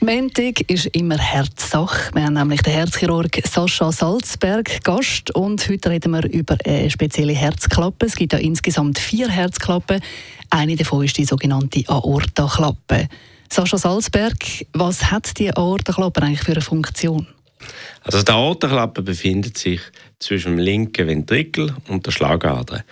Montag ist immer Herzsache. Wir haben nämlich den Herzchirurg Sascha Salzberg Gast und heute reden wir über eine spezielle Herzklappe. Es gibt ja insgesamt vier Herzklappen. Eine davon ist die sogenannte Aortaklappe. Sascha Salzberg, was hat die Aortaklappe eigentlich für eine Funktion? Also die Aortaklappe befindet sich zwischen dem linken Ventrikel und der Schlagader.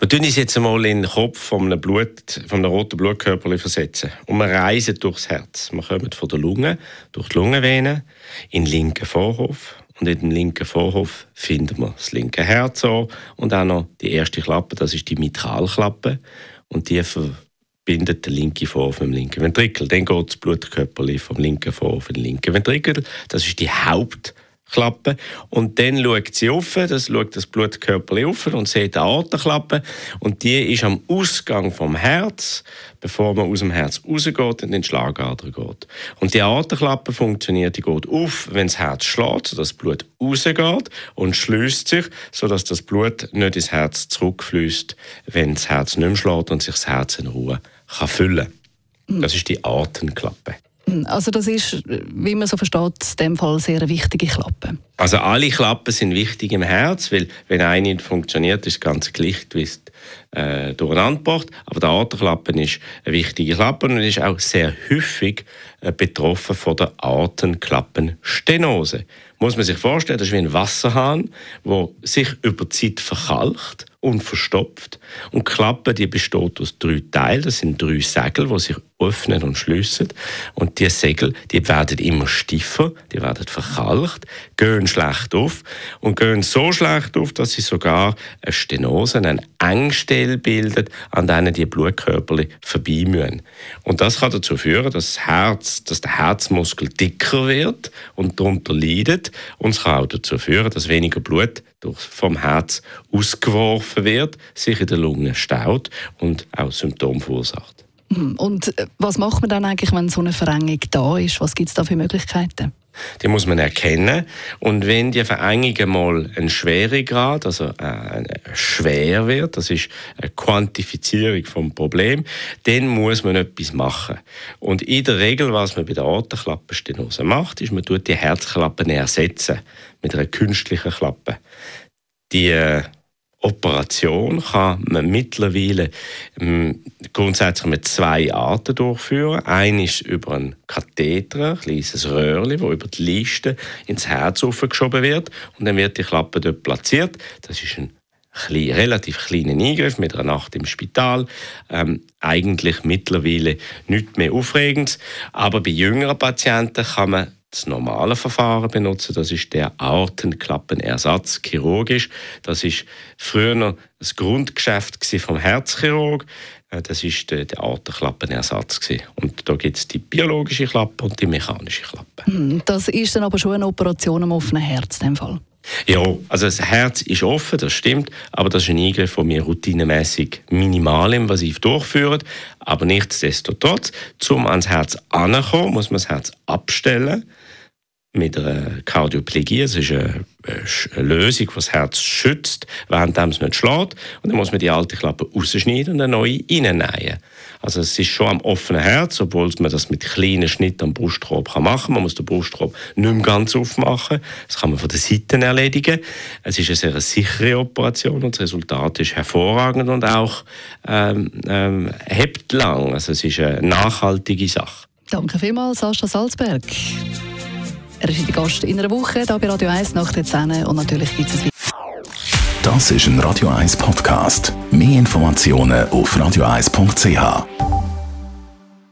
Wir tun uns jetzt einmal in den Kopf von einem, Blut, von einem roten Blutkörper versetzen. Und wir reisen durchs Herz. Wir kommen von der Lunge, durch die Lungenvene, in den linken Vorhof. Und in dem linken Vorhof finden wir das linke Herz an und auch noch die erste Klappe, das ist die Mitralklappe. Und die verbindet den linken Vorhof mit dem linken Ventrikel. Dann geht das Blutkörper vom linken Vorhof in den linken Ventrikel. Das ist die Haupt Klappe. Und dann schaut sie auf, das schaut das Blutkörper auf und sieht die Aortenklappe. Und die ist am Ausgang vom Herz, bevor man aus dem Herz rausgeht und in den Schlagader geht. Und die Aortenklappe funktioniert, die geht auf, wenn das Herz schlägt, sodass das Blut rausgeht und schließt sich, sodass das Blut nicht ins Herz zurückfließt, wenn das Herz nicht mehr schlägt und sich das Herz in Ruhe kann füllen kann. Das ist die Aortenklappe. Also das ist, wie man so versteht, in dem Fall sehr eine wichtige Klappe. Also alle Klappen sind wichtig im Herz, weil wenn eine nicht funktioniert, ist das ganze Gleichgewicht äh, durcheinander Aber die Aortenklappe ist eine wichtige Klappe und ist auch sehr häufig äh, betroffen von der Aortenklappenstenose. Muss man sich vorstellen, das ist wie ein Wasserhahn, der sich über die Zeit verkalkt und verstopft. Und die Klappe die besteht aus drei Teilen. Das sind drei Segel, die sich öffnen und schließen. Und diese Segel die werden immer stiffer, die werden verkalkt, gehen schlecht auf und gehen so schlecht auf, dass sie sogar eine Stenose, eine Engstelle bildet, an denen die Blutkörper vorbei müssen. Und das kann dazu führen, dass, das Herz, dass der Herzmuskel dicker wird und darunter leidet. Und es kann auch dazu führen, dass weniger Blut vom Herz ausgeworfen wird, sich in der Lunge staut und auch Symptome verursacht. Hm, und äh, was macht man dann eigentlich, wenn so eine Verengung da ist? Was gibt es da für Möglichkeiten? Die muss man erkennen. Und wenn die Verengung mal ein Schweregrad, also äh, schwer wird, das ist eine Quantifizierung vom Problem, dann muss man etwas machen. Und in der Regel, was man bei der Aortenklappenstenose macht, ist, man tut die Herzklappen ersetzen mit einer künstlichen Klappe. Die äh, Operation kann man mittlerweile ähm, grundsätzlich mit zwei Arten durchführen. Eine ist über einen Katheter, ein kleines Röhrchen, das über die Liste ins Herz aufgeschoben wird und dann wird die Klappe dort platziert. Das ist ein klein, relativ kleiner Eingriff mit einer Nacht im Spital. Ähm, eigentlich mittlerweile nichts mehr Aufregendes. Aber bei jüngeren Patienten kann man das normale Verfahren benutzen. Das ist der Aortenklappenersatz chirurgisch. Das ist früher das Grundgeschäft vom Herzchirurg. Äh, das ist der, der Aortenklappenersatz Und da gibt es die biologische Klappe und die mechanische Klappe. Hm, das ist dann aber schon eine Operation am offenen Herz in dem Fall. Ja, also das Herz ist offen, das stimmt, aber das ist ein Eingriff, den wir routinemäßig minimalinvasiv durchführen. Aber nichtsdestotrotz, um ans Herz anzukommen, muss man das Herz abstellen mit einer Kardioplegie. Das ist eine, eine Lösung, die das Herz schützt, während es nicht schlägt. Und dann muss man die alte Klappe rausschneiden und eine neue reinnähen. Also es ist schon am offenen Herz, obwohl man das mit kleinen Schnitten am Brustkorb machen kann. Man muss den Brustkorb nicht mehr ganz aufmachen. Das kann man von der Seite erledigen. Es ist eine sehr sichere Operation und das Resultat ist hervorragend und auch ähm, ähm, lang. Also es ist eine nachhaltige Sache. Danke vielmals, Sascha Salzberg. Er ist der Gast in einer Woche hier bei Radio 1 nach der 10 und natürlich gibt es Das ist ein Radio 1 Podcast. Mehr Informationen auf radio1.ch.